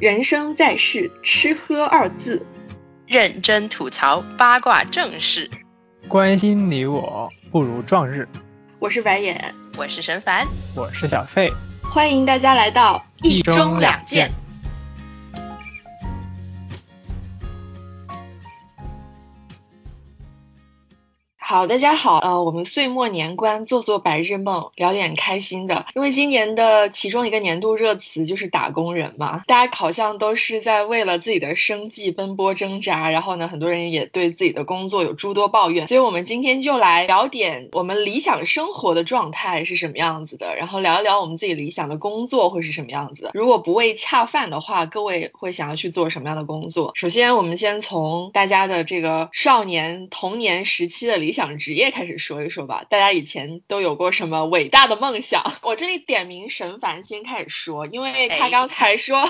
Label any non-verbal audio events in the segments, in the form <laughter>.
人生在世，吃喝二字，认真吐槽八卦正事，关心你我不如撞日。我是白眼，我是神凡，我是小费，欢迎大家来到一中两见。好，大家好，呃，我们岁末年关，做做白日梦，聊点开心的。因为今年的其中一个年度热词就是打工人嘛，大家好像都是在为了自己的生计奔波挣扎，然后呢，很多人也对自己的工作有诸多抱怨。所以我们今天就来聊点我们理想生活的状态是什么样子的，然后聊一聊我们自己理想的工作会是什么样子的。如果不为恰饭的话，各位会想要去做什么样的工作？首先，我们先从大家的这个少年童年时期的理想。想职业开始说一说吧，大家以前都有过什么伟大的梦想？<laughs> 我这里点名神凡先开始说，因为他 <laughs> 刚才说，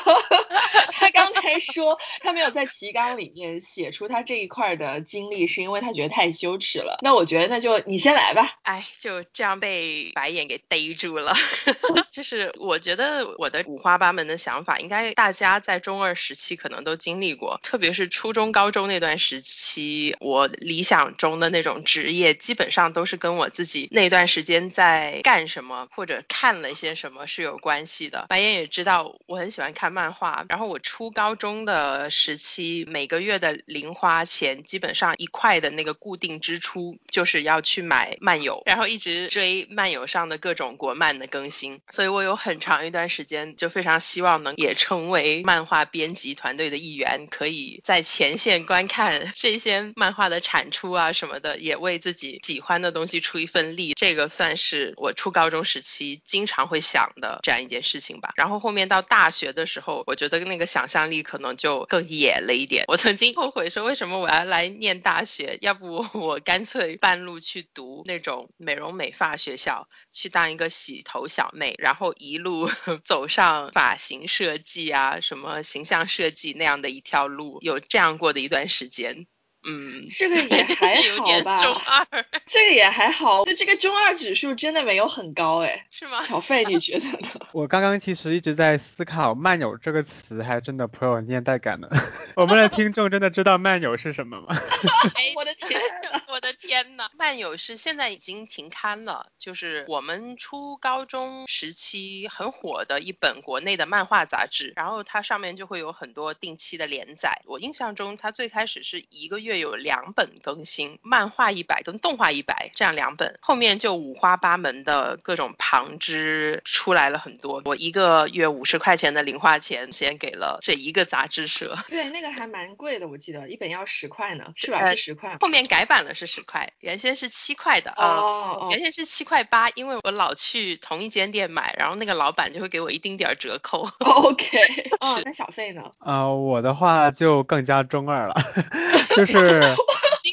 他刚才说他没有在提纲里面写出他这一块的经历，是因为他觉得太羞耻了。那我觉得那就你先来吧。哎，就这样被白眼给逮住了。<laughs> 就是我觉得我的五花八门的想法，应该大家在中二时期可能都经历过，特别是初中、高中那段时期，我理想中的那种职。职业基本上都是跟我自己那段时间在干什么或者看了一些什么是有关系的。白岩也知道我很喜欢看漫画，然后我初高中的时期每个月的零花钱基本上一块的那个固定支出就是要去买漫游，然后一直追漫游上的各种国漫的更新。所以我有很长一段时间就非常希望能也成为漫画编辑团队的一员，可以在前线观看这些漫画的产出啊什么的，也为。为自己喜欢的东西出一份力，这个算是我初高中时期经常会想的这样一件事情吧。然后后面到大学的时候，我觉得那个想象力可能就更野了一点。我曾经后悔说，为什么我要来念大学？要不我干脆半路去读那种美容美发学校，去当一个洗头小妹，然后一路 <laughs> 走上发型设计啊、什么形象设计那样的一条路，有这样过的一段时间。嗯，这个也还好吧。中二，这个也还好。就这个中二指数真的没有很高哎，是吗？小费你觉得呢？<laughs> 我刚刚其实一直在思考“漫友”这个词，还真的颇有年代感呢。<laughs> 我们的听众真的知道“漫友”是什么吗？<laughs> 我的天，我的天呐，漫友”是现在已经停刊了，就是我们初高中时期很火的一本国内的漫画杂志，然后它上面就会有很多定期的连载。我印象中，它最开始是一个月。月有两本更新，漫画一百跟动画一百这样两本，后面就五花八门的各种旁支出来了很多。我一个月五十块钱的零花钱，先给了这一个杂志社。对，那个还蛮贵的，我记得一本要十块呢，是吧？是十块。后面改版了是十块，原先是七块的啊，原先是七块八，因为我老去同一间店买，然后那个老板就会给我一丁点儿折扣。<laughs> OK，哦，那小费呢？呃，我的话就更加中二了，<laughs> 就是。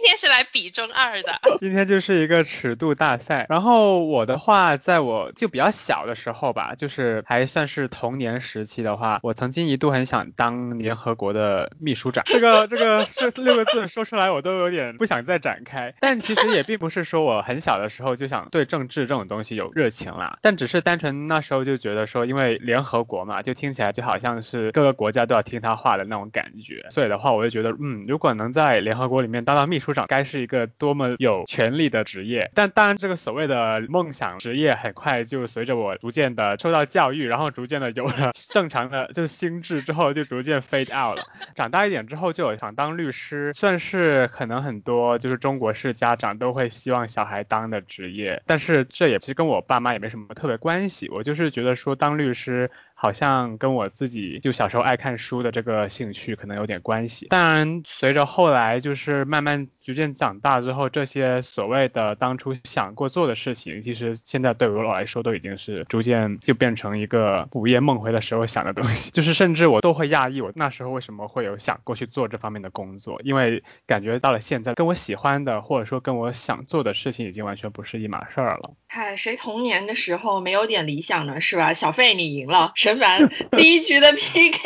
是，今天是来比中二的。<laughs> 今天就是一个尺度大赛。然后我的话，在我就比较小的时候吧，就是还算是童年时期的话，我曾经一度很想当联合国的秘书长。这个这个这六个字说出来，我都有点不想再展开。但其实也并不是说我很小的时候就想对政治这种东西有热情啦，但只是单纯那时候就觉得说，因为联合国嘛，就听起来就好像是各个国家都要听他话的那种感觉。所以的话，我就觉得，嗯，如果能在联合国里面当到秘书长，该是一个多么有权力的职业。但当然，这个所谓的梦想职业，很快就随着我逐渐的受到教育，然后逐渐的有了 <laughs> 正常的就心智之后，就逐渐 fade out 了。长大一点之后，就有想当律师，算是可能很多就是中国式家长都会希望小孩当的职业。但是这也其实跟我爸妈也没什么特别关系，我就是觉得说当律师。好像跟我自己就小时候爱看书的这个兴趣可能有点关系。当然，随着后来就是慢慢逐渐长大之后，这些所谓的当初想过做的事情，其实现在对我来说都已经是逐渐就变成一个午夜梦回的时候想的东西。<laughs> 就是甚至我都会讶异，我那时候为什么会有想过去做这方面的工作，因为感觉到了现在跟我喜欢的或者说跟我想做的事情已经完全不是一码事儿了。嗨，谁童年的时候没有点理想呢？是吧？小费你赢了。陈凡 <laughs> 第一局的 PK，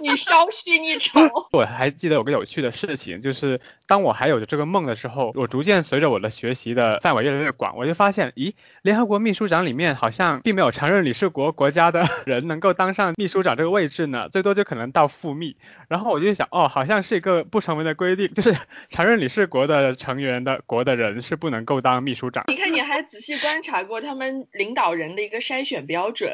你稍逊一筹。<laughs> 我还记得有个有趣的事情，就是当我还有着这个梦的时候，我逐渐随着我的学习的范围越来越广，我就发现，咦，联合国秘书长里面好像并没有常任理事国国家的 <laughs> 人能够当上秘书长这个位置呢，最多就可能到副秘。然后我就想，哦，好像是一个不成文的规定，就是常任理事国的成员的国的人是不能够当秘书长。你看，你还仔细观察过他们领导人的一个筛选标准。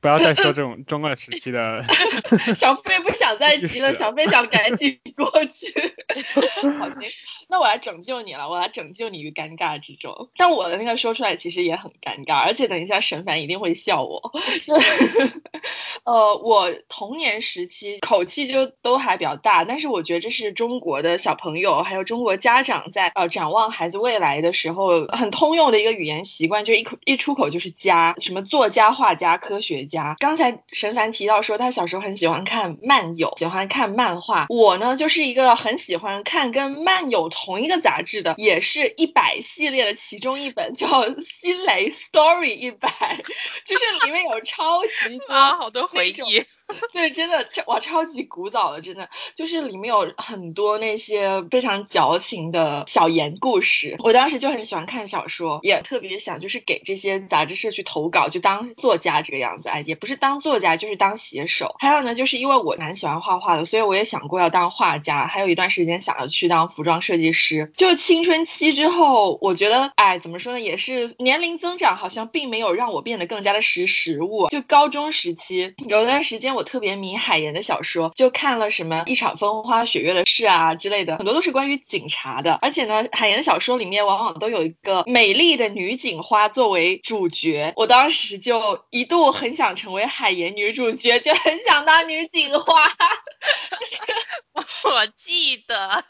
不要再说这种中二时期的。<laughs> 小飞不想再提了，<laughs> 小飞想赶紧过去。<laughs> 好行，那我来拯救你了，我来拯救你于尴尬之中。但我的那个说出来其实也很尴尬，而且等一下沈凡一定会笑我。<laughs> 就呃，我童年时期口气就都还比较大，但是我觉得这是中国的小朋友还有中国家长在呃展望孩子未来的时候很通用的一个语言习惯，就一口一出口就是家，什么作家、画家、科学家。刚才沈凡提到说他小时候很喜欢看漫友，喜欢看漫画。我呢就是一个很喜欢看跟漫友同一个杂志的，也是一百系列的其中一本，叫《新蕾 Story 一百》，就是里面有超级多好多回忆。对，真的，这哇，超级古早的，真的，就是里面有很多那些非常矫情的小言故事。我当时就很喜欢看小说，也特别想就是给这些杂志社去投稿，就当作家这个样子。哎，也不是当作家，就是当写手。还有呢，就是因为我蛮喜欢画画的，所以我也想过要当画家。还有一段时间想要去当服装设计师。就青春期之后，我觉得，哎，怎么说呢，也是年龄增长，好像并没有让我变得更加的识时务。就高中时期有段时间我。特别迷海岩的小说，就看了什么一场风花雪月的事啊之类的，很多都是关于警察的。而且呢，海岩的小说里面往往都有一个美丽的女警花作为主角。我当时就一度很想成为海岩女主角，就很想当女警花。<laughs> 我记得，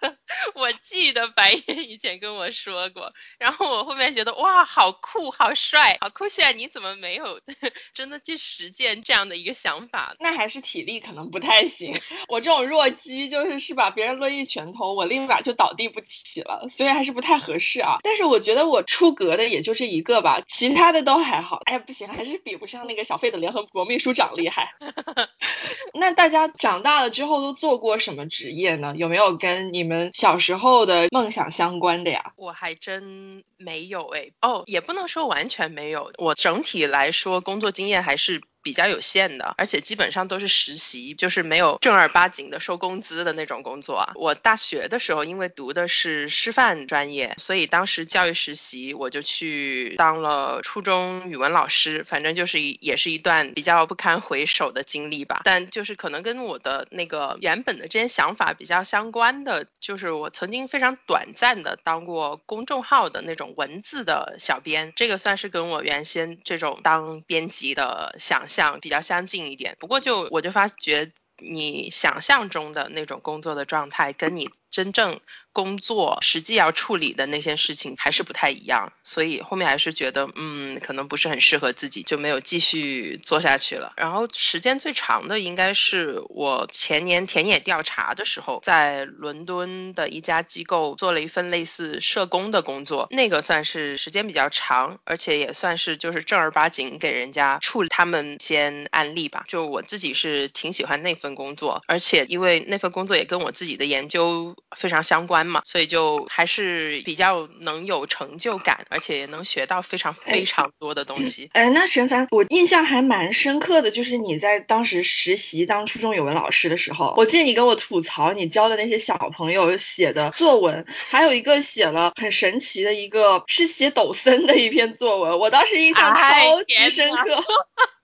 我记得白岩以前跟我说过，然后我后面觉得哇，好酷，好帅，好酷炫，你怎么没有 <laughs> 真的去实践这样的一个想法？那还是体力可能不太行，我这种弱鸡就是是把别人抡一拳头，我立马就倒地不起了，所以还是不太合适啊。但是我觉得我出格的也就这一个吧，其他的都还好。哎，不行，还是比不上那个小费的联合国秘书长厉害。<laughs> 那大家长大了之后都做过什么职业呢？有没有跟你们小时候的梦想相关的呀？我还真没有哎，哦，也不能说完全没有，我整体来说工作经验还是。比较有限的，而且基本上都是实习，就是没有正儿八经的收工资的那种工作啊。我大学的时候因为读的是师范专业，所以当时教育实习我就去当了初中语文老师，反正就是也是一段比较不堪回首的经历吧。但就是可能跟我的那个原本的这些想法比较相关的，就是我曾经非常短暂的当过公众号的那种文字的小编，这个算是跟我原先这种当编辑的想。想比较相近一点，不过就我就发觉你想象中的那种工作的状态，跟你真正。工作实际要处理的那些事情还是不太一样，所以后面还是觉得，嗯，可能不是很适合自己，就没有继续做下去了。然后时间最长的应该是我前年田野调查的时候，在伦敦的一家机构做了一份类似社工的工作，那个算是时间比较长，而且也算是就是正儿八经给人家处理他们先案例吧。就我自己是挺喜欢那份工作，而且因为那份工作也跟我自己的研究非常相关。嘛，所以就还是比较能有成就感，而且也能学到非常非常多的东西。哎，那陈凡，我印象还蛮深刻的，就是你在当时实习当初中语文老师的时候，我记得你跟我吐槽你教的那些小朋友写的作文，还有一个写了很神奇的一个是写抖森的一篇作文，我当时印象超级深刻。<laughs>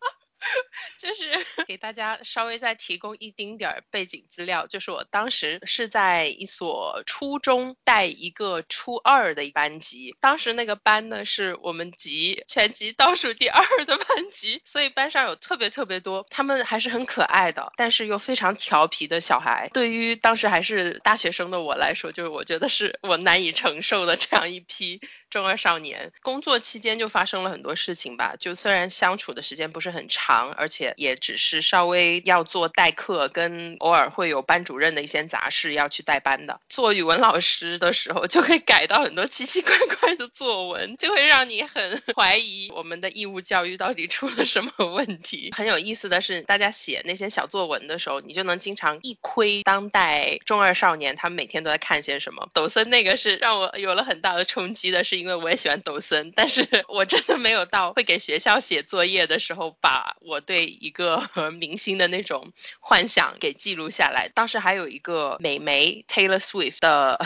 就是 <laughs> 给大家稍微再提供一丁点儿背景资料，就是我当时是在一所初中带一个初二的班级，当时那个班呢是我们级全级倒数第二的班级，所以班上有特别特别多，他们还是很可爱的，但是又非常调皮的小孩。对于当时还是大学生的我来说，就是我觉得是我难以承受的这样一批中二少年。工作期间就发生了很多事情吧，就虽然相处的时间不是很长，而且。也只是稍微要做代课，跟偶尔会有班主任的一些杂事要去代班的。做语文老师的时候，就会改到很多奇奇怪怪的作文，就会让你很 <laughs> 怀疑我们的义务教育到底出了什么问题。很有意思的是，大家写那些小作文的时候，你就能经常一窥当代中二少年他们每天都在看些什么。抖森那个是让我有了很大的冲击的，是因为我也喜欢抖森，但是 <laughs> 我真的没有到会给学校写作业的时候，把我对一个明星的那种幻想给记录下来。当时还有一个美眉 Taylor Swift 的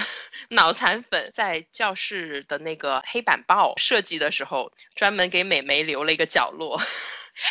脑残粉，在教室的那个黑板报设计的时候，专门给美眉留了一个角落。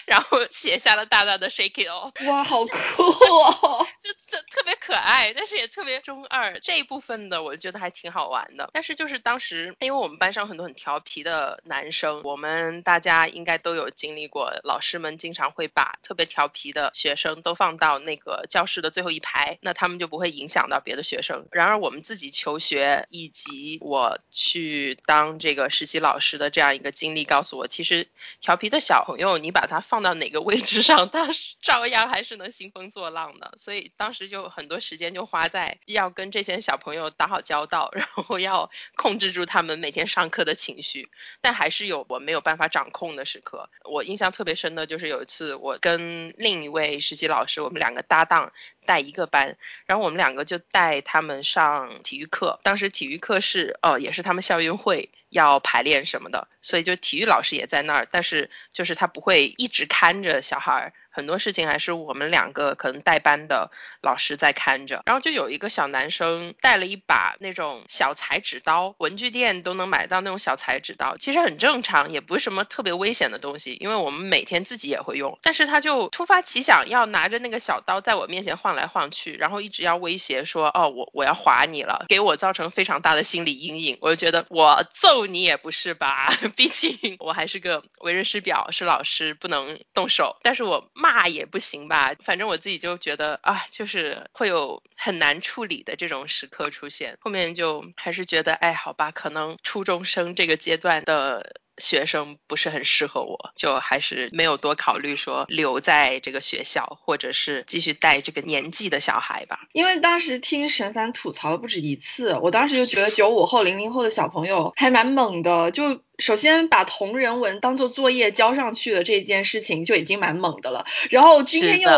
然后写下了大大的 shake it off，哇，好酷哦！<laughs> 就就特别可爱，但是也特别中二。这一部分的我觉得还挺好玩的。但是就是当时，因为我们班上很多很调皮的男生，我们大家应该都有经历过，老师们经常会把特别调皮的学生都放到那个教室的最后一排，那他们就不会影响到别的学生。然而我们自己求学以及我去当这个实习老师的这样一个经历，告诉我，其实调皮的小朋友，你把他放到哪个位置上，他照样还是能兴风作浪的。所以当时就很多时间就花在要跟这些小朋友打好交道，然后要控制住他们每天上课的情绪。但还是有我没有办法掌控的时刻。我印象特别深的就是有一次，我跟另一位实习老师，我们两个搭档带一个班，然后我们两个就带他们上体育课。当时体育课是呃，也是他们校运会。要排练什么的，所以就体育老师也在那儿，但是就是他不会一直看着小孩儿。很多事情还是我们两个可能代班的老师在看着，然后就有一个小男生带了一把那种小裁纸刀，文具店都能买到那种小裁纸刀，其实很正常，也不是什么特别危险的东西，因为我们每天自己也会用。但是他就突发奇想要拿着那个小刀在我面前晃来晃去，然后一直要威胁说，哦，我我要划你了，给我造成非常大的心理阴影。我就觉得我揍你也不是吧，<laughs> 毕竟我还是个为人师表，是老师，不能动手。但是我。骂也不行吧，反正我自己就觉得啊，就是会有很难处理的这种时刻出现。后面就还是觉得，哎，好吧，可能初中生这个阶段的学生不是很适合我，就还是没有多考虑说留在这个学校，或者是继续带这个年纪的小孩吧。因为当时听沈凡吐槽了不止一次，我当时就觉得九五后、零零后的小朋友还蛮猛的，就。首先把同人文当做作业交上去的这件事情就已经蛮猛的了，然后今天又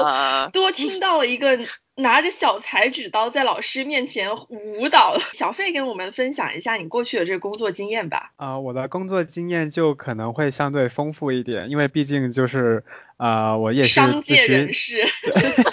多听到了一个拿着小裁纸刀在老师面前舞蹈。小费跟我们分享一下你过去的这个工作经验吧。啊，我的工作经验就可能会相对丰富一点，因为毕竟就是啊，我也是商界人士，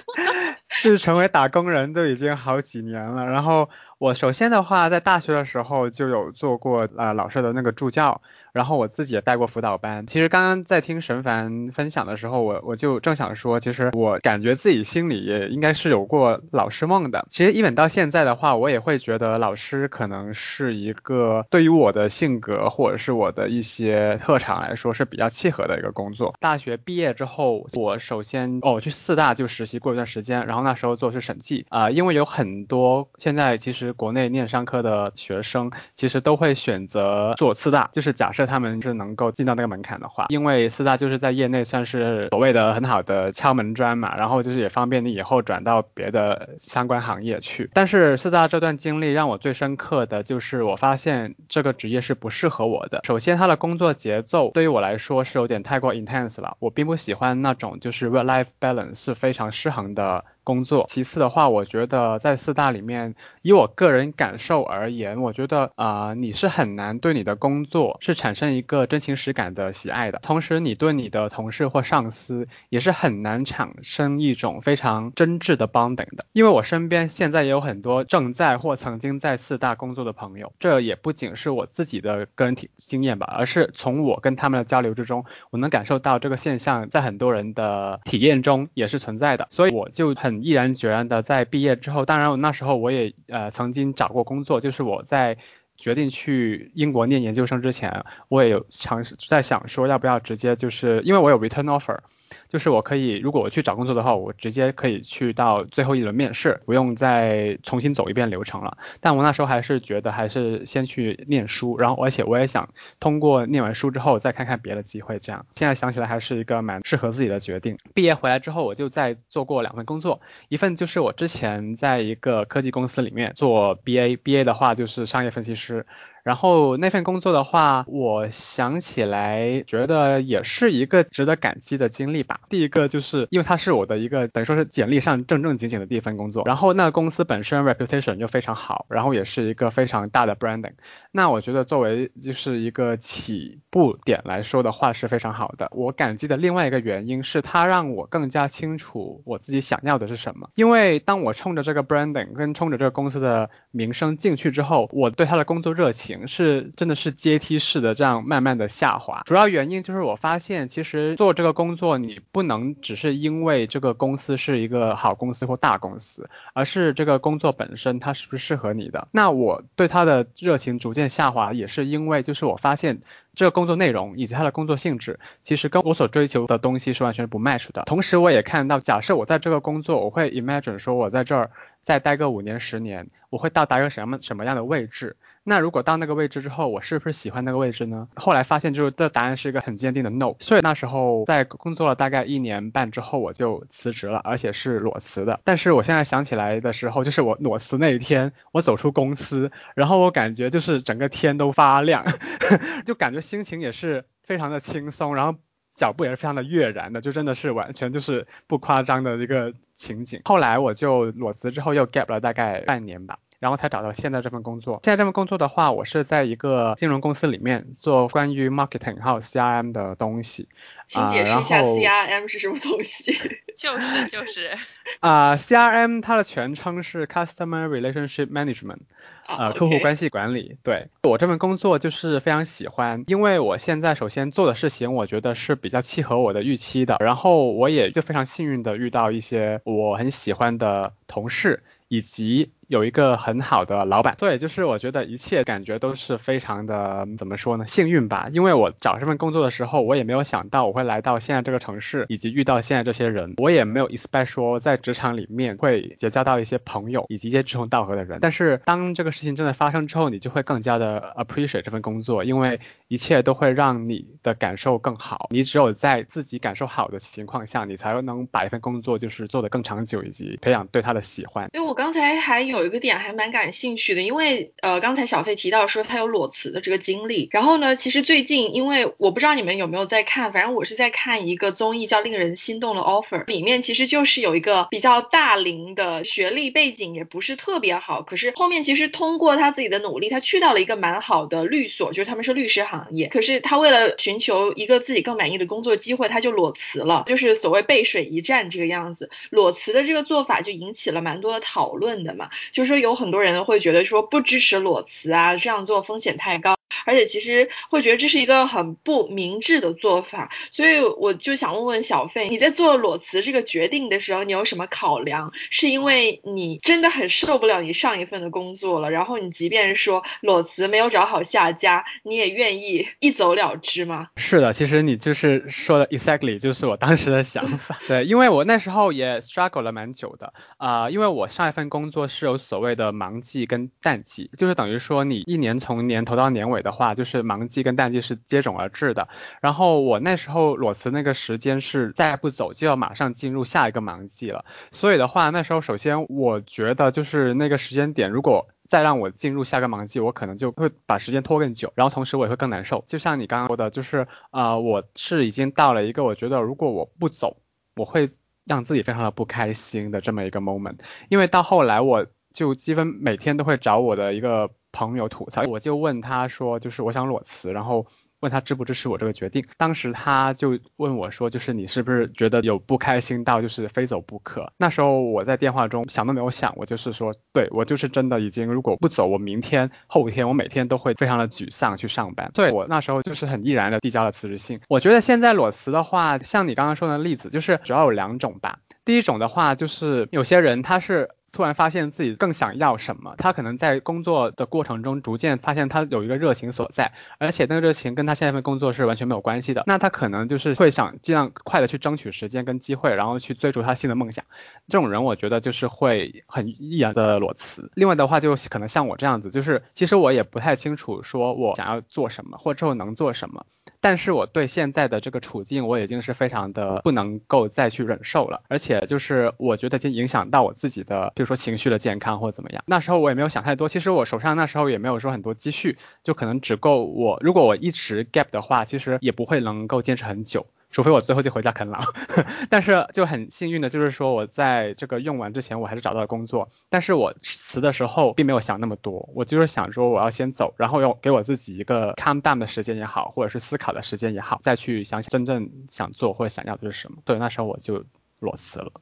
<laughs> 就是成为打工人都已经好几年了，然后。我首先的话，在大学的时候就有做过啊老师的那个助教，然后我自己也带过辅导班。其实刚刚在听沈凡分享的时候，我我就正想说，其实我感觉自己心里也应该是有过老师梦的。其实一本到现在的话，我也会觉得老师可能是一个对于我的性格或者是我的一些特长来说是比较契合的一个工作。大学毕业之后，我首先哦去四大就实习过一段时间，然后那时候做的是审计啊，因为有很多现在其实。国内念商科的学生其实都会选择做四大，就是假设他们是能够进到那个门槛的话，因为四大就是在业内算是所谓的很好的敲门砖嘛，然后就是也方便你以后转到别的相关行业去。但是四大这段经历让我最深刻的就是我发现这个职业是不适合我的。首先，他的工作节奏对于我来说是有点太过 intense 了，我并不喜欢那种就是 work-life balance 是非常失衡的。工作。其次的话，我觉得在四大里面，以我个人感受而言，我觉得啊，你是很难对你的工作是产生一个真情实感的喜爱的。同时，你对你的同事或上司也是很难产生一种非常真挚的 bonding 的。因为我身边现在也有很多正在或曾经在四大工作的朋友，这也不仅是我自己的个人体经验吧，而是从我跟他们的交流之中，我能感受到这个现象在很多人的体验中也是存在的。所以我就很。毅然决然的在毕业之后，当然我那时候我也呃曾经找过工作，就是我在决定去英国念研究生之前，我也有尝试在想说要不要直接就是因为我有 return offer，就是我可以如果我去找工作的话，我直接可以去到最后一轮面试，不用再重新走一遍流程了。但我那时候还是觉得还是先去念书，然后而且我也想通过念完书之后再看看别的机会，这样现在想起来还是一个蛮适合自己的决定。毕业回来之后，我就再做过两份工作，一份就是我之前在一个科技公司里面做 BA，BA 的话就是商业分析师。然后那份工作的话，我想起来觉得也是一个值得感激的经历吧。第一个就是因为它是我的一个等于说是简历上正正经经的第一份工作，然后那个公司本身 reputation 就非常好，然后也是一个非常大的 branding。那我觉得作为就是一个起步点来说的话是非常好的。我感激的另外一个原因是它让我更加清楚我自己想要的是什么。因为当我冲着这个 branding 跟冲着这个公司的名声进去之后，我对他的工作热情。是真的是阶梯式的这样慢慢的下滑，主要原因就是我发现其实做这个工作你不能只是因为这个公司是一个好公司或大公司，而是这个工作本身它是不是适合你的。那我对他的热情逐渐下滑，也是因为就是我发现这个工作内容以及他的工作性质其实跟我所追求的东西是完全不 match 的。同时我也看到，假设我在这个工作，我会 imagine 说我在这儿再待个五年十年，我会到达一个什么什么样的位置。那如果到那个位置之后，我是不是喜欢那个位置呢？后来发现就是这答案是一个很坚定的 no。所以那时候在工作了大概一年半之后，我就辞职了，而且是裸辞的。但是我现在想起来的时候，就是我裸辞那一天，我走出公司，然后我感觉就是整个天都发亮，<laughs> 就感觉心情也是非常的轻松，然后脚步也是非常的跃然的，就真的是完全就是不夸张的一个情景。后来我就裸辞之后又 gap 了大概半年吧。然后才找到现在这份工作。现在这份工作的话，我是在一个金融公司里面做关于 marketing 还有 CRM 的东西。请解释一下 CRM 是什么东西？<laughs> 就是就是 <laughs> 啊，CRM 它的全称是 Customer Relationship Management，呃，客户关系管理。对我这份工作就是非常喜欢，因为我现在首先做的事情，我觉得是比较契合我的预期的。然后我也就非常幸运的遇到一些我很喜欢的同事。以及有一个很好的老板，所以就是我觉得一切感觉都是非常的怎么说呢，幸运吧。因为我找这份工作的时候，我也没有想到我会来到现在这个城市，以及遇到现在这些人，我也没有 expect 说在职场里面会结交到一些朋友以及一些志同道合的人。但是当这个事情真的发生之后，你就会更加的 appreciate 这份工作，因为一切都会让你的感受更好。你只有在自己感受好的情况下，你才能把一份工作就是做得更长久，以及培养对他的喜欢。因为我。刚才还有有一个点还蛮感兴趣的，因为呃刚才小费提到说他有裸辞的这个经历，然后呢，其实最近因为我不知道你们有没有在看，反正我是在看一个综艺叫《令人心动的 offer》，里面其实就是有一个比较大龄的学历背景也不是特别好，可是后面其实通过他自己的努力，他去到了一个蛮好的律所，就是他们是律师行业，可是他为了寻求一个自己更满意的工作机会，他就裸辞了，就是所谓背水一战这个样子。裸辞的这个做法就引起了蛮多的。讨论的嘛，就是说有很多人会觉得说不支持裸辞啊，这样做风险太高。而且其实会觉得这是一个很不明智的做法，所以我就想问问小费，你在做裸辞这个决定的时候，你有什么考量？是因为你真的很受不了你上一份的工作了，然后你即便说裸辞没有找好下家，你也愿意一走了之吗？是的，其实你就是说的 exactly 就是我当时的想法。<laughs> 对，因为我那时候也 struggle 了蛮久的啊，因为我上一份工作是有所谓的忙季跟淡季，就是等于说你一年从年头到年尾的。话就是忙季跟淡季是接踵而至的，然后我那时候裸辞那个时间是再不走就要马上进入下一个忙季了，所以的话那时候首先我觉得就是那个时间点如果再让我进入下个忙季，我可能就会把时间拖更久，然后同时我也会更难受。就像你刚刚说的，就是啊我是已经到了一个我觉得如果我不走，我会让自己非常的不开心的这么一个 moment，因为到后来我就基本每天都会找我的一个。朋友吐槽，我就问他说，就是我想裸辞，然后问他支不支持我这个决定。当时他就问我说，就是你是不是觉得有不开心到就是非走不可？那时候我在电话中想都没有想，我就是说，对我就是真的已经如果不走，我明天后天我每天都会非常的沮丧去上班。对我那时候就是很毅然的递交了辞职信。我觉得现在裸辞的话，像你刚刚说的例子，就是主要有两种吧。第一种的话就是有些人他是。突然发现自己更想要什么。他可能在工作的过程中逐渐发现他有一个热情所在，而且那个热情跟他现在份工作是完全没有关系的。那他可能就是会想尽量快的去争取时间跟机会，然后去追逐他新的梦想。这种人我觉得就是会很毅然的裸辞。另外的话就可能像我这样子，就是其实我也不太清楚说我想要做什么或之后能做什么，但是我对现在的这个处境我已经是非常的不能够再去忍受了，而且就是我觉得已经影响到我自己的，比如说情绪的健康或怎么样。那时候我也没有想太多，其实我手上那时候也没有说很多积蓄，就可能只够我如果我一直 gap 的话，其实也不会能够坚持很久。除非我最后就回家啃老，<laughs> 但是就很幸运的就是说我在这个用完之前我还是找到了工作，但是我辞的时候并没有想那么多，我就是想说我要先走，然后要给我自己一个 calm down 的时间也好，或者是思考的时间也好，再去想想真正想做或者想要的是什么。对，那时候我就裸辞了。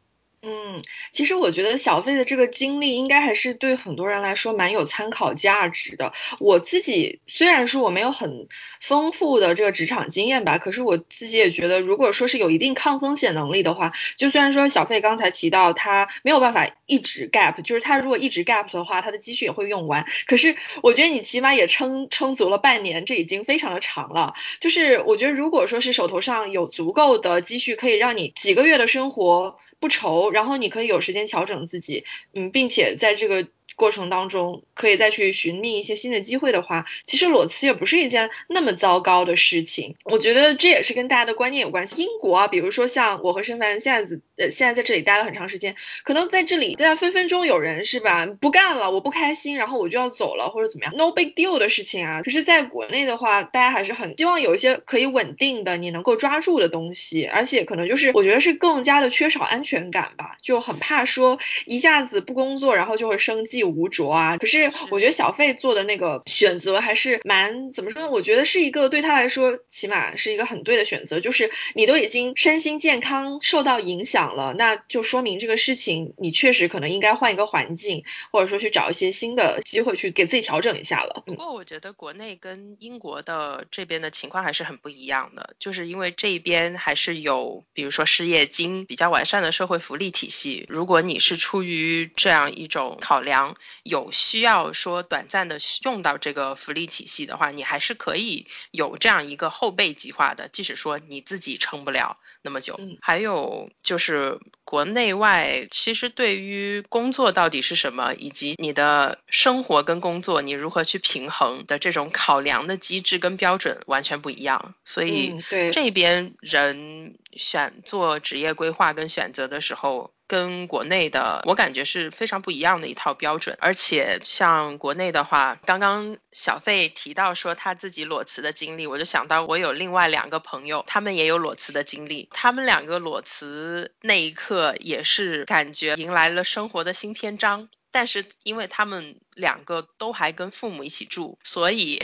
嗯，其实我觉得小费的这个经历应该还是对很多人来说蛮有参考价值的。我自己虽然说我没有很丰富的这个职场经验吧，可是我自己也觉得，如果说是有一定抗风险能力的话，就虽然说小费刚才提到他没有办法一直 gap，就是他如果一直 gap 的话，他的积蓄也会用完。可是我觉得你起码也撑撑足了半年，这已经非常的长了。就是我觉得如果说是手头上有足够的积蓄，可以让你几个月的生活。不愁，然后你可以有时间调整自己，嗯，并且在这个。过程当中可以再去寻觅一些新的机会的话，其实裸辞也不是一件那么糟糕的事情。我觉得这也是跟大家的观念有关系。英国啊，比如说像我和申凡现在呃现在在这里待了很长时间，可能在这里大家分分钟有人是吧不干了，我不开心，然后我就要走了或者怎么样，no big deal 的事情啊。可是在国内的话，大家还是很希望有一些可以稳定的你能够抓住的东西，而且可能就是我觉得是更加的缺少安全感吧，就很怕说一下子不工作，然后就会生计。无着啊，可是我觉得小费做的那个选择还是蛮怎么说呢？我觉得是一个对他来说起码是一个很对的选择。就是你都已经身心健康受到影响了，那就说明这个事情你确实可能应该换一个环境，或者说去找一些新的机会去给自己调整一下了。不过我觉得国内跟英国的这边的情况还是很不一样的，就是因为这边还是有比如说失业金比较完善的社会福利体系。如果你是出于这样一种考量。有需要说短暂的用到这个福利体系的话，你还是可以有这样一个后备计划的。即使说你自己撑不了那么久，还有就是国内外，其实对于工作到底是什么，以及你的生活跟工作你如何去平衡的这种考量的机制跟标准完全不一样。所以这边人选做职业规划跟选择的时候。跟国内的我感觉是非常不一样的一套标准，而且像国内的话，刚刚小费提到说他自己裸辞的经历，我就想到我有另外两个朋友，他们也有裸辞的经历，他们两个裸辞那一刻也是感觉迎来了生活的新篇章。但是因为他们两个都还跟父母一起住，所以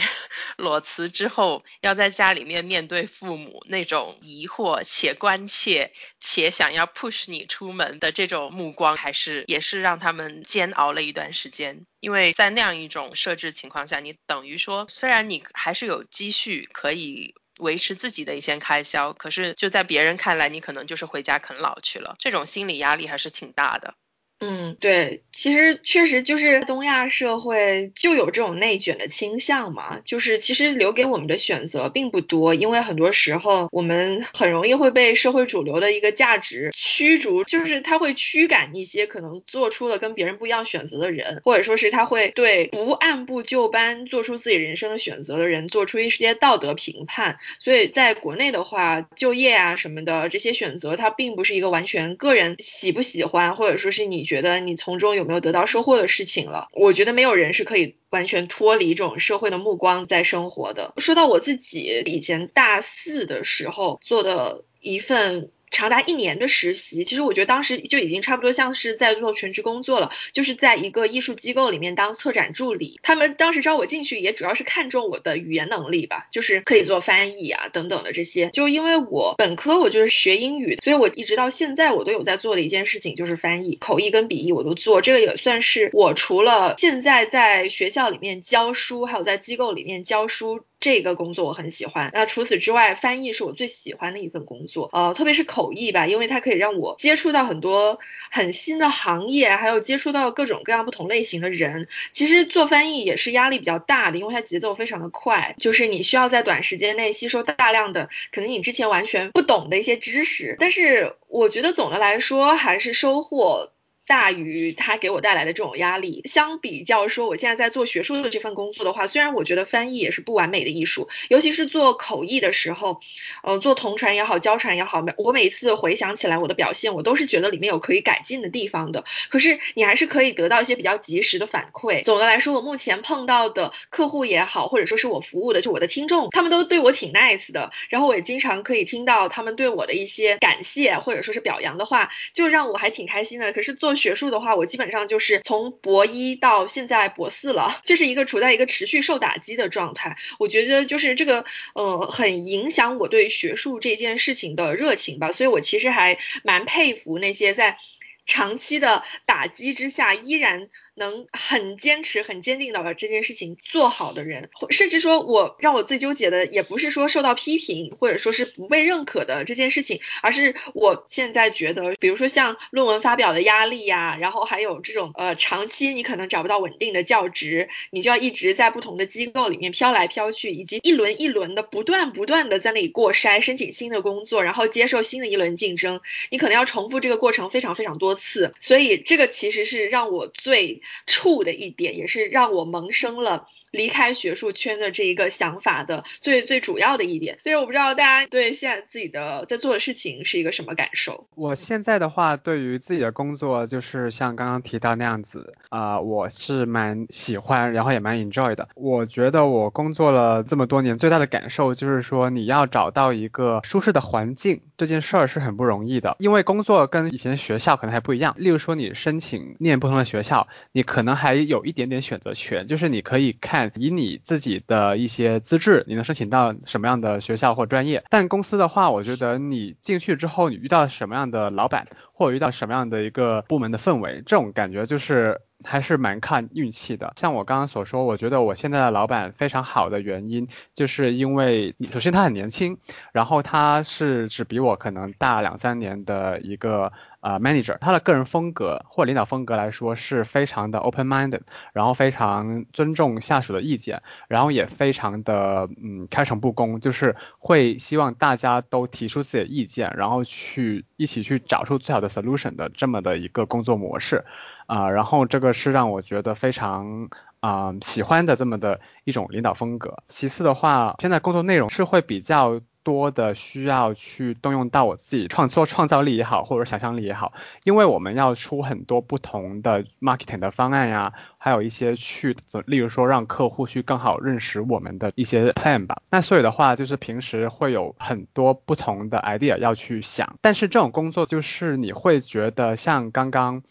裸辞之后要在家里面面对父母那种疑惑且关切且想要 push 你出门的这种目光，还是也是让他们煎熬了一段时间。因为在那样一种设置情况下，你等于说虽然你还是有积蓄可以维持自己的一些开销，可是就在别人看来，你可能就是回家啃老去了，这种心理压力还是挺大的。嗯，对，其实确实就是东亚社会就有这种内卷的倾向嘛，就是其实留给我们的选择并不多，因为很多时候我们很容易会被社会主流的一个价值驱逐，就是他会驱赶一些可能做出了跟别人不一样选择的人，或者说是他会对不按部就班做出自己人生的选择的人做出一些道德评判，所以在国内的话，就业啊什么的这些选择，它并不是一个完全个人喜不喜欢，或者说是你。觉得你从中有没有得到收获的事情了？我觉得没有人是可以完全脱离这种社会的目光在生活的。说到我自己以前大四的时候做的一份。长达一年的实习，其实我觉得当时就已经差不多像是在做全职工作了，就是在一个艺术机构里面当策展助理。他们当时招我进去，也主要是看中我的语言能力吧，就是可以做翻译啊等等的这些。就因为我本科我就是学英语，所以我一直到现在我都有在做的一件事情就是翻译，口译跟笔译我都做。这个也算是我除了现在在学校里面教书，还有在机构里面教书。这个工作我很喜欢。那除此之外，翻译是我最喜欢的一份工作，呃，特别是口译吧，因为它可以让我接触到很多很新的行业，还有接触到各种各样不同类型的人。其实做翻译也是压力比较大的，因为它节奏非常的快，就是你需要在短时间内吸收大量的可能你之前完全不懂的一些知识。但是我觉得总的来说还是收获。大于他给我带来的这种压力。相比较说，我现在在做学术的这份工作的话，虽然我觉得翻译也是不完美的艺术，尤其是做口译的时候，呃，做同传也好，交传也好，每我每次回想起来我的表现，我都是觉得里面有可以改进的地方的。可是你还是可以得到一些比较及时的反馈。总的来说，我目前碰到的客户也好，或者说是我服务的就我的听众，他们都对我挺 nice 的。然后我也经常可以听到他们对我的一些感谢或者说是表扬的话，就让我还挺开心的。可是做学术的话，我基本上就是从博一到现在博四了，就是一个处在一个持续受打击的状态。我觉得就是这个，呃，很影响我对学术这件事情的热情吧。所以我其实还蛮佩服那些在长期的打击之下依然。能很坚持、很坚定的把这件事情做好的人，甚至说我让我最纠结的，也不是说受到批评或者说是不被认可的这件事情，而是我现在觉得，比如说像论文发表的压力呀，然后还有这种呃长期你可能找不到稳定的教职，你就要一直在不同的机构里面飘来飘去，以及一轮一轮的不断不断的在那里过筛，申请新的工作，然后接受新的一轮竞争，你可能要重复这个过程非常非常多次，所以这个其实是让我最。触的一点，也是让我萌生了。离开学术圈的这一个想法的最最主要的一点，所以我不知道大家对现在自己的在做的事情是一个什么感受。我现在的话，对于自己的工作，就是像刚刚提到那样子啊，我是蛮喜欢，然后也蛮 enjoy 的。我觉得我工作了这么多年，最大的感受就是说，你要找到一个舒适的环境，这件事儿是很不容易的。因为工作跟以前学校可能还不一样，例如说你申请念不同的学校，你可能还有一点点选择权，就是你可以看。以你自己的一些资质，你能申请到什么样的学校或专业？但公司的话，我觉得你进去之后，你遇到什么样的老板，或者遇到什么样的一个部门的氛围，这种感觉就是。还是蛮看运气的。像我刚刚所说，我觉得我现在的老板非常好的原因，就是因为首先他很年轻，然后他是只比我可能大两三年的一个呃 manager，他的个人风格或领导风格来说是非常的 open minded，然后非常尊重下属的意见，然后也非常的嗯开诚布公，就是会希望大家都提出自己的意见，然后去一起去找出最好的 solution 的这么的一个工作模式。啊，然后这个是让我觉得非常啊喜欢的这么的一种领导风格。其次的话，现在工作内容是会比较多的需要去动用到我自己创作创造力也好，或者想象力也好，因为我们要出很多不同的 marketing 的方案呀，还有一些去，例如说让客户去更好认识我们的一些 plan 吧。那所以的话，就是平时会有很多不同的 idea 要去想，但是这种工作就是你会觉得像刚刚。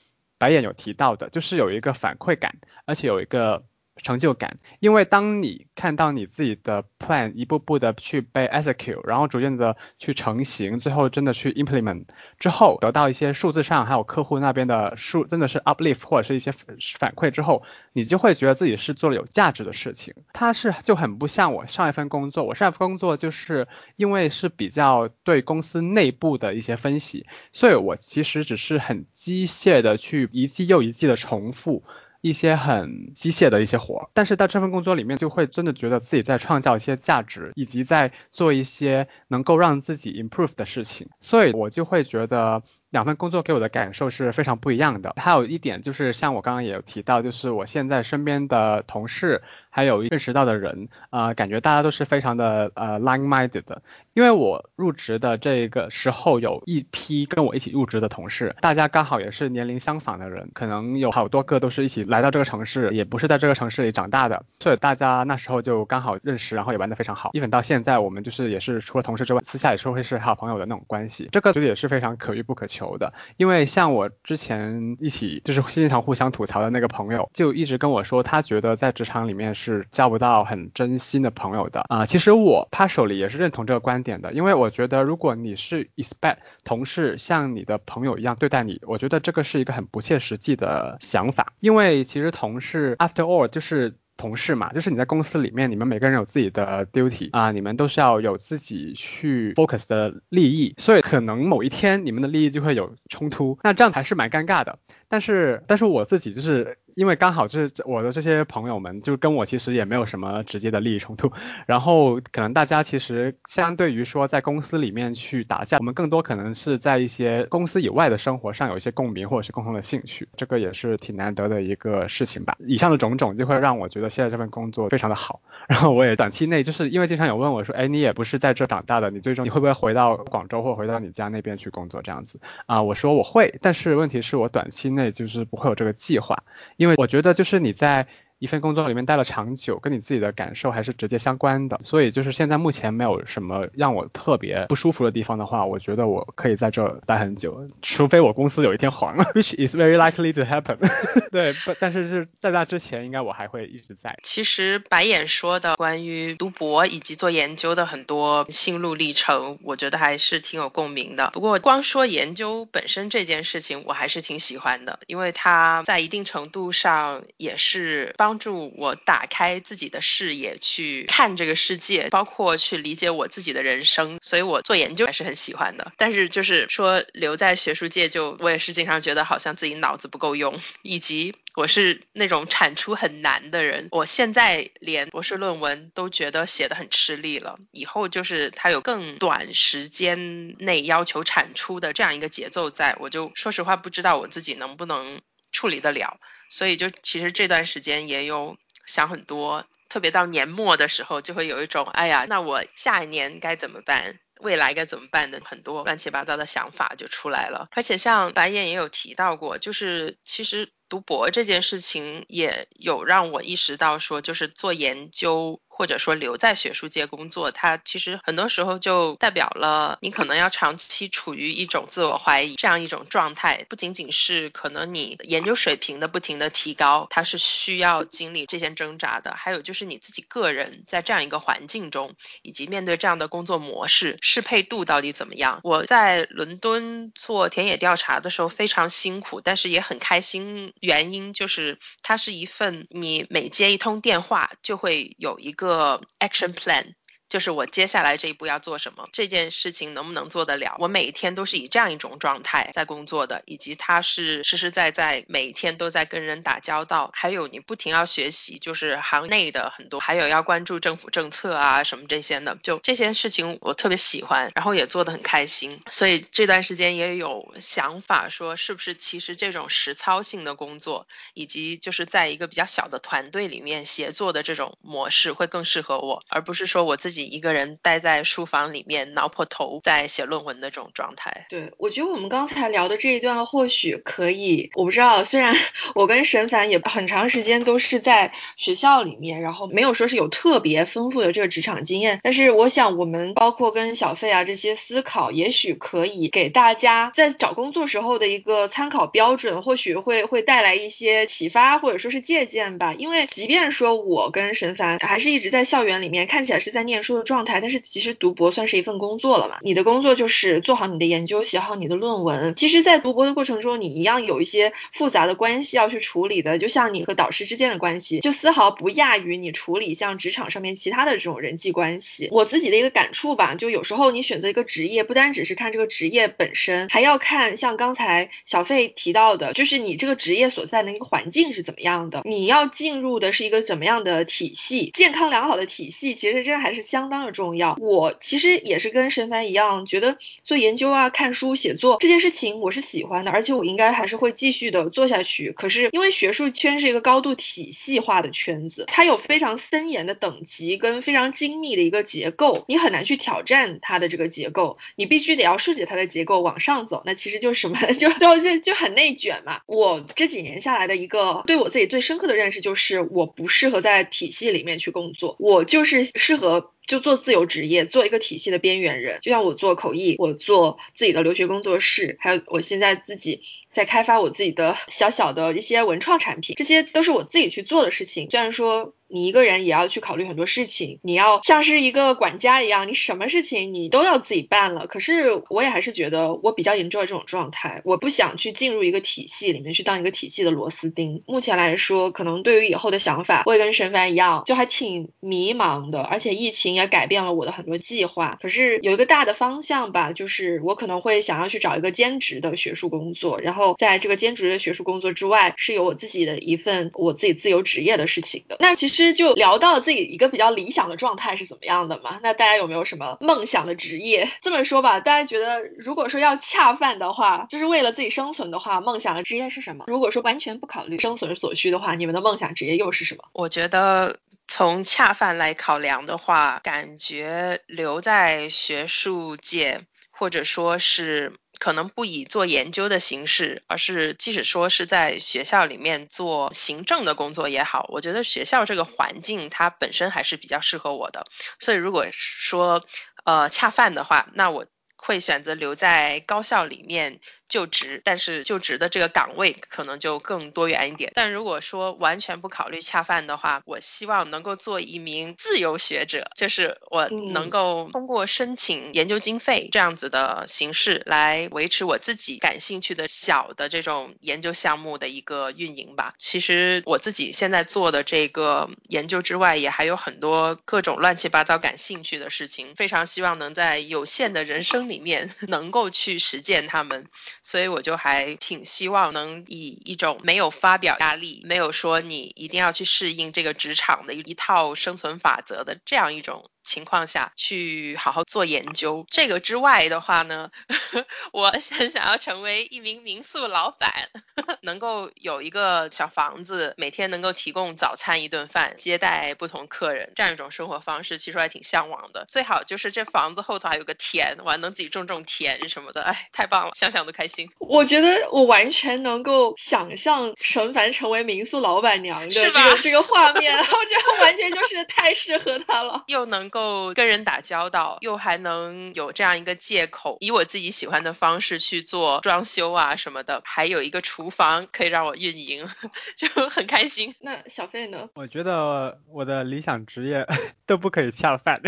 白眼有提到的，就是有一个反馈感，而且有一个。成就感，因为当你看到你自己的 plan 一步步的去被 execute，然后逐渐的去成型，最后真的去 implement 之后，得到一些数字上还有客户那边的数，真的是 uplift 或者是一些反馈之后，你就会觉得自己是做了有价值的事情。它是就很不像我上一份工作，我上一份工作就是因为是比较对公司内部的一些分析，所以我其实只是很机械的去一季又一季的重复。一些很机械的一些活，但是到这份工作里面，就会真的觉得自己在创造一些价值，以及在做一些能够让自己 improve 的事情，所以我就会觉得。两份工作给我的感受是非常不一样的。还有一点就是，像我刚刚也有提到，就是我现在身边的同事，还有认识到的人，啊，感觉大家都是非常的呃 like-minded 的。因为我入职的这个时候，有一批跟我一起入职的同事，大家刚好也是年龄相仿的人，可能有好多个都是一起来到这个城市，也不是在这个城市里长大的，所以大家那时候就刚好认识，然后也玩得非常好。一直到现在，我们就是也是除了同事之外，私下也是会是好朋友的那种关系。这个觉得也是非常可遇不可求。求的，因为像我之前一起就是经常互相吐槽的那个朋友，就一直跟我说，他觉得在职场里面是交不到很真心的朋友的啊。其实我他手里也是认同这个观点的，因为我觉得如果你是 expect 同事像你的朋友一样对待你，我觉得这个是一个很不切实际的想法，因为其实同事 after all 就是。同事嘛，就是你在公司里面，你们每个人有自己的 duty 啊，你们都是要有自己去 focus 的利益，所以可能某一天你们的利益就会有冲突，那这样还是蛮尴尬的。但是，但是我自己就是。因为刚好就是我的这些朋友们，就跟我其实也没有什么直接的利益冲突，然后可能大家其实相对于说在公司里面去打架，我们更多可能是在一些公司以外的生活上有一些共鸣或者是共同的兴趣，这个也是挺难得的一个事情吧。以上的种种就会让我觉得现在这份工作非常的好，然后我也短期内就是因为经常有问我说，哎，你也不是在这长大的，你最终你会不会回到广州或回到你家那边去工作这样子啊？我说我会，但是问题是我短期内就是不会有这个计划，因为我觉得就是你在。一份工作里面待了长久，跟你自己的感受还是直接相关的，所以就是现在目前没有什么让我特别不舒服的地方的话，我觉得我可以在这待很久，除非我公司有一天黄了，which is very likely to happen。<laughs> 对，不，但是是在那之前，应该我还会一直在。其实白眼说的关于读博以及做研究的很多心路历程，我觉得还是挺有共鸣的。不过光说研究本身这件事情，我还是挺喜欢的，因为它在一定程度上也是帮。帮助我打开自己的视野，去看这个世界，包括去理解我自己的人生，所以我做研究还是很喜欢的。但是就是说留在学术界，就我也是经常觉得好像自己脑子不够用，以及我是那种产出很难的人。我现在连博士论文都觉得写的很吃力了，以后就是它有更短时间内要求产出的这样一个节奏，在我就说实话不知道我自己能不能。处理得了，所以就其实这段时间也有想很多，特别到年末的时候，就会有一种哎呀，那我下一年该怎么办，未来该怎么办的很多乱七八糟的想法就出来了。而且像白燕也有提到过，就是其实读博这件事情也有让我意识到说，就是做研究。或者说留在学术界工作，它其实很多时候就代表了你可能要长期处于一种自我怀疑这样一种状态，不仅仅是可能你研究水平的不停的提高，它是需要经历这些挣扎的，还有就是你自己个人在这样一个环境中，以及面对这样的工作模式，适配度到底怎么样？我在伦敦做田野调查的时候非常辛苦，但是也很开心，原因就是它是一份你每接一通电话就会有一个。个 action plan。就是我接下来这一步要做什么，这件事情能不能做得了？我每一天都是以这样一种状态在工作的，以及他是实实在在每一天都在跟人打交道，还有你不停要学习，就是行内的很多，还有要关注政府政策啊什么这些的，就这些事情我特别喜欢，然后也做得很开心，所以这段时间也有想法说，是不是其实这种实操性的工作，以及就是在一个比较小的团队里面协作的这种模式会更适合我，而不是说我自己。一个人待在书房里面挠破头在写论文的这种状态。对，我觉得我们刚才聊的这一段或许可以，我不知道，<laughs> 虽然我跟沈凡也很长时间都是在学校里面，然后没有说是有特别丰富的这个职场经验，但是我想我们包括跟小费啊这些思考，也许可以给大家在找工作时候的一个参考标准，或许会会带来一些启发或者说是借鉴吧。因为即便说我跟沈凡还是一直在校园里面，看起来是在念书。的状态，但是其实读博算是一份工作了嘛？你的工作就是做好你的研究，写好你的论文。其实，在读博的过程中，你一样有一些复杂的关系要去处理的，就像你和导师之间的关系，就丝毫不亚于你处理像职场上面其他的这种人际关系。我自己的一个感触吧，就有时候你选择一个职业，不单只是看这个职业本身，还要看像刚才小费提到的，就是你这个职业所在的一个环境是怎么样的，你要进入的是一个怎么样的体系，健康良好的体系，其实真还是相。相当的重要。我其实也是跟沈凡一样，觉得做研究啊、看书、写作这件事情我是喜欢的，而且我应该还是会继续的做下去。可是因为学术圈是一个高度体系化的圈子，它有非常森严的等级跟非常精密的一个结构，你很难去挑战它的这个结构，你必须得要顺着它的结构往上走。那其实就是什么，<laughs> 就就就就很内卷嘛。我这几年下来的一个对我自己最深刻的认识就是，我不适合在体系里面去工作，我就是适合。就做自由职业，做一个体系的边缘人。就像我做口译，我做自己的留学工作室，还有我现在自己在开发我自己的小小的一些文创产品，这些都是我自己去做的事情。虽然说。你一个人也要去考虑很多事情，你要像是一个管家一样，你什么事情你都要自己办了。可是我也还是觉得我比较 enjoy 这种状态，我不想去进入一个体系里面去当一个体系的螺丝钉。目前来说，可能对于以后的想法，我也跟沈凡一样，就还挺迷茫的。而且疫情也改变了我的很多计划。可是有一个大的方向吧，就是我可能会想要去找一个兼职的学术工作，然后在这个兼职的学术工作之外，是有我自己的一份我自己自由职业的事情的。那其实。实就聊到了自己一个比较理想的状态是怎么样的嘛？那大家有没有什么梦想的职业？这么说吧，大家觉得如果说要恰饭的话，就是为了自己生存的话，梦想的职业是什么？如果说完全不考虑生存所需的话，你们的梦想职业又是什么？我觉得从恰饭来考量的话，感觉留在学术界，或者说是。可能不以做研究的形式，而是即使说是在学校里面做行政的工作也好，我觉得学校这个环境它本身还是比较适合我的。所以如果说呃恰饭的话，那我会选择留在高校里面。就职，但是就职的这个岗位可能就更多元一点。但如果说完全不考虑恰饭的话，我希望能够做一名自由学者，就是我能够通过申请研究经费这样子的形式来维持我自己感兴趣的小的这种研究项目的一个运营吧。其实我自己现在做的这个研究之外，也还有很多各种乱七八糟感兴趣的事情，非常希望能在有限的人生里面 <laughs> 能够去实践他们。所以我就还挺希望能以一种没有发表压力，没有说你一定要去适应这个职场的一套生存法则的这样一种。情况下去好好做研究。这个之外的话呢，<laughs> 我很想要成为一名民宿老板，<laughs> 能够有一个小房子，每天能够提供早餐一顿饭，接待不同客人，这样一种生活方式，其实还挺向往的。最好就是这房子后头还有个田，我还能自己种种田什么的，哎，太棒了，想想都开心。我觉得我完全能够想象陈凡成为民宿老板娘的这个这个画面，我觉得完全就是太适合他了，又能。够跟人打交道，又还能有这样一个借口，以我自己喜欢的方式去做装修啊什么的，还有一个厨房可以让我运营，<laughs> 就很开心。那小费呢？我觉得我的理想职业 <laughs> 都不可以恰饭。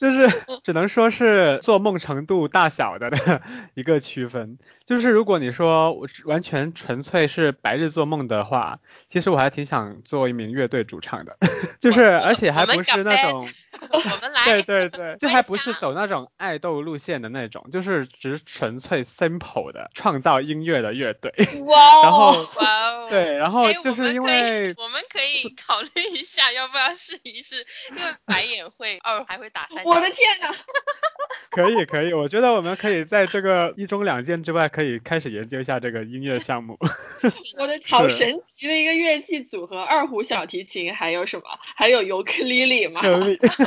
就是 <laughs> 只能说是做梦程度大小的 <laughs> 一个区分。就是如果你说我完全纯粹是白日做梦的话，其实我还挺想做一名乐队主唱的。<laughs> 就是而且还不是那种，我们来，对对对，这还不是走那种爱豆路线的那种，就是只纯粹 simple 的创造音乐的乐队。哇 <laughs> 然后哇哦，对，然后就是因为我们可以考虑一下，要不要试一试？因为白眼会二还会打三。我的天呐！<laughs> 可以可以，我觉得我们可以在这个一中两件之外，可以开始研究一下这个音乐项目。<laughs> 我的好神奇的一个乐器组合，二胡、小提琴，还有什么？还有尤克里里吗？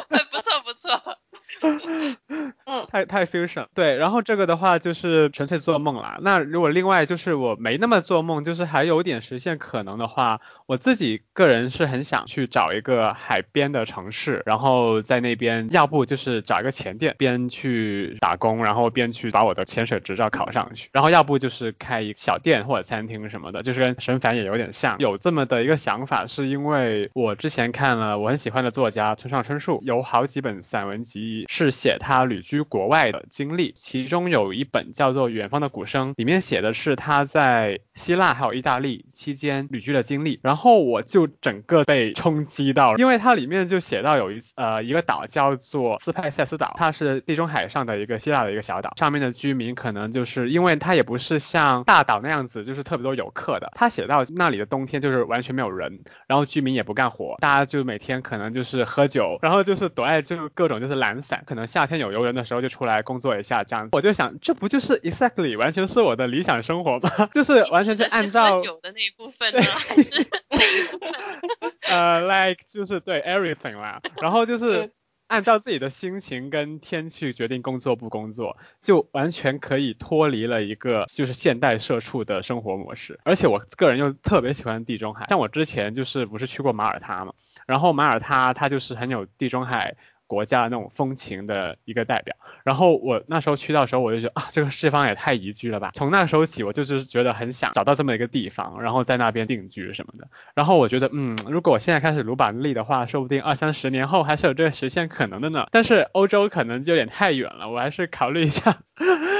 不 <laughs> 错不错。<laughs> 嗯，太太 fusion。对，然后这个的话就是纯粹做梦啦。那如果另外就是我没那么做梦，就是还有点实现可能的话，我自己个人是很想去找一个海边的城市，然后在那边，要不就是找一个前店，边去打工，然后边去把我的潜水执照考上去，然后要不就是开一小店或者餐厅什么的，就是跟沈凡也有点像，有这么的一个想法，是因为我之前看了我很喜欢的作家村上春树有有好几本散文集。是写他旅居国外的经历，其中有一本叫做《远方的鼓声》，里面写的是他在希腊还有意大利期间旅居的经历，然后我就整个被冲击到了，因为它里面就写到有一呃一个岛叫做斯派塞斯岛，它是地中海上的一个希腊的一个小岛，上面的居民可能就是因为它也不是像大岛那样子，就是特别多游客的，他写到那里的冬天就是完全没有人，然后居民也不干活，大家就每天可能就是喝酒，然后就是躲在就各种就是懒散。可能夏天有游人的时候就出来工作一下，这样我就想，这不就是 exactly 完全是我的理想生活吗？<laughs> 就是完全是按照酒的那一部分呢，还是 <laughs> 哪一部分？<laughs> 呃，like 就是对 everything 啦，然后就是按照自己的心情跟天气决定工作不工作，就完全可以脱离了一个就是现代社畜的生活模式。而且我个人又特别喜欢地中海，像我之前就是不是去过马耳他嘛，然后马耳他它就是很有地中海。国家的那种风情的一个代表。然后我那时候去到时候，我就觉得啊，这个地方也太宜居了吧。从那时候起，我就是觉得很想找到这么一个地方，然后在那边定居什么的。然后我觉得，嗯，如果我现在开始鲁板力的话，说不定二三十年后还是有这个实现可能的呢。但是欧洲可能就有点太远了，我还是考虑一下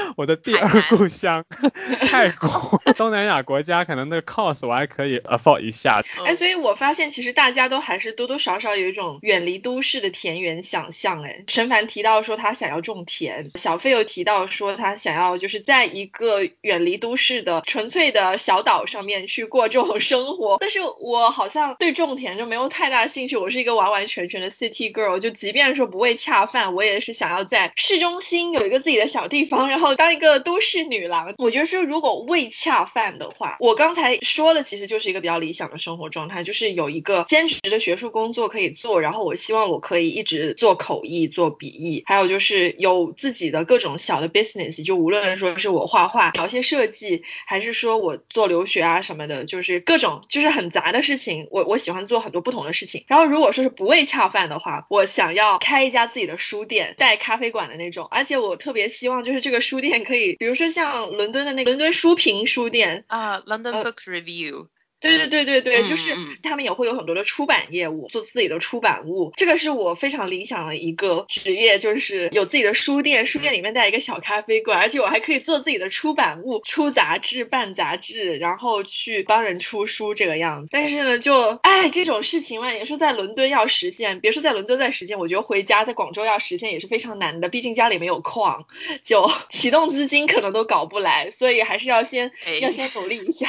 <laughs> 我的第二故乡 <laughs> 泰国、<laughs> 东南亚国家，可能那个 cost 我还可以 afford 一下。哎，所以我发现其实大家都还是多多少少有一种远离都市的田园想象。哎，陈凡提到说他想要种田，小费又提到说他想要就是在一个远离都市的纯粹的小岛上面去过这种生活。但是我好像对种田就没有太大兴趣，我是一个完完全全的 city girl，就即便说不会恰饭，我也是想要在市中心有一个自己的小地方，然后当一个都市女郎。我觉得说如果为恰饭的话，我刚才说的，其实就是一个比较理想的生活状态，就是有一个兼职的学术工作可以做，然后我希望我可以一直做口译、做笔译，还有就是有自己的各种小的 business，就无论说是我画画、搞些设计，还是说我做留学啊什么的，就是各种就是很杂的事情，我我喜欢做很多不同的事情。然后如果说是不为恰饭的话，我想要开一家自己的书店，带咖啡馆的那种，而且我特别希望就是这个书店可以，比如说像伦敦的那个伦敦书评书店啊，London Book Review。对对对对对，就是他们也会有很多的出版业务，做自己的出版物，这个是我非常理想的一个职业，就是有自己的书店，书店里面带一个小咖啡馆，而且我还可以做自己的出版物，出杂志、办杂志，然后去帮人出书这个样子。但是呢，就哎这种事情嘛，也说在伦敦要实现，别说在伦敦在实现，我觉得回家在广州要实现也是非常难的，毕竟家里没有矿，就 <laughs> 启动资金可能都搞不来，所以还是要先要先努力一下。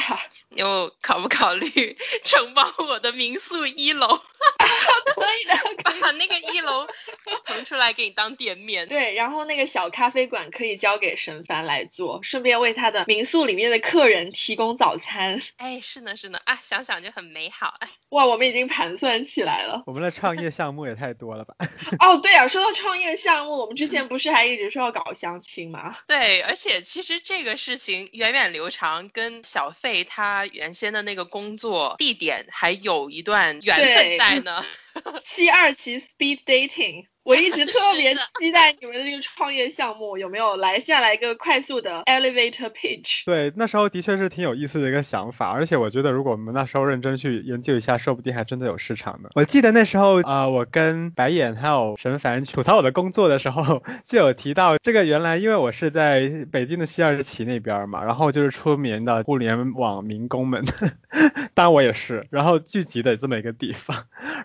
有考不考虑承包我的民宿一楼？<laughs> <laughs> 可以的，把那个一楼腾出来给你当店面。对，然后那个小咖啡馆可以交给沈凡来做，顺便为他的民宿里面的客人提供早餐。哎，是呢是呢，啊，想想就很美好。哎，哇，我们已经盘算起来了。我们的创业项目也太多了吧？<laughs> 哦，对啊，说到创业项目，我们之前不是还一直说要搞相亲吗？对，而且其实这个事情源远流长，跟小费他。他原先的那个工作地点还有一段缘分在呢。七二七 speed dating。我一直 <laughs> 特别期待你们的这个创业项目有没有来，下来一个快速的 elevator pitch。对，那时候的确是挺有意思的一个想法，而且我觉得如果我们那时候认真去研究一下，说不定还真的有市场呢。我记得那时候啊，我跟白眼还有沈凡吐槽我的工作的时候，<laughs> 就有提到这个原来因为我是在北京的西二旗那边嘛，然后就是出名的互联网民工们，<laughs> 当然我也是，然后聚集的这么一个地方，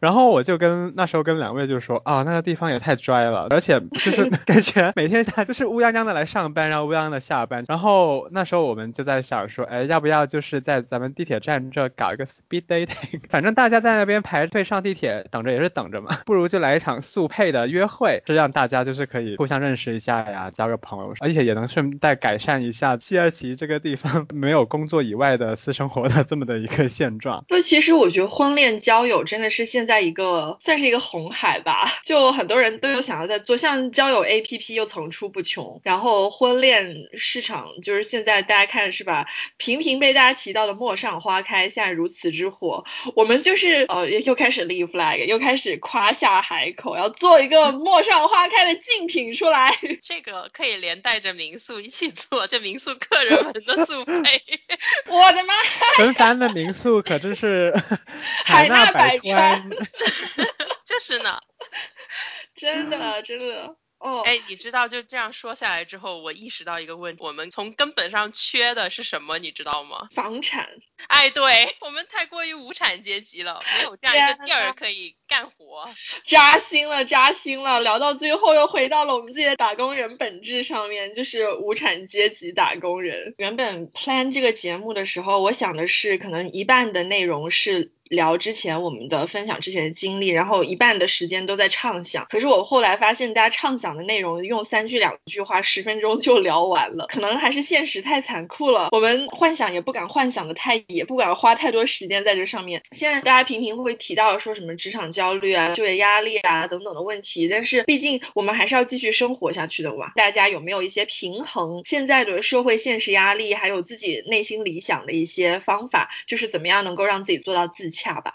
然后我就跟那时候跟两位就说啊，那个地方。也太拽了，而且就是 <laughs> 感觉每天他就是乌泱泱的来上班，然后乌泱泱的下班。然后那时候我们就在想说，哎，要不要就是在咱们地铁站这搞一个 speed dating？<laughs> 反正大家在那边排队上地铁等着也是等着嘛，不如就来一场速配的约会，这样大家就是可以互相认识一下呀，交个朋友，而且也能顺带改善一下西二旗这个地方 <laughs> 没有工作以外的私生活的这么的一个现状。就其实我觉得婚恋交友真的是现在一个算是一个红海吧，就很多人。人都有想要在做，像交友 APP 又层出不穷，然后婚恋市场就是现在大家看是吧，频频被大家提到的陌上花开，现在如此之火，我们就是呃又开始立 flag，又开始夸下海口，要做一个陌上花开的竞品出来，这个可以连带着民宿一起做，这民宿客人们的宿配，<laughs> 我的妈，神凡的民宿可真是 <laughs> 海纳百川，<laughs> 就是呢。真的，真的。哦，哎，你知道就这样说下来之后，我意识到一个问题，我们从根本上缺的是什么，你知道吗？房产。哎，对 <laughs> 我们太过于无产阶级了，没有这样一个地儿可以干活。<laughs> 扎心了，扎心了。聊到最后又回到了我们自己的打工人本质上面，就是无产阶级打工人。原本 plan 这个节目的时候，我想的是可能一半的内容是。聊之前我们的分享之前的经历，然后一半的时间都在畅想。可是我后来发现，大家畅想的内容用三句两句话，十分钟就聊完了。可能还是现实太残酷了，我们幻想也不敢幻想的太，也不敢花太多时间在这上面。现在大家频频会提到说什么职场焦虑啊、就业压力啊等等的问题，但是毕竟我们还是要继续生活下去的嘛。大家有没有一些平衡现在的社会现实压力，还有自己内心理想的一些方法，就是怎么样能够让自己做到自洽？恰吧。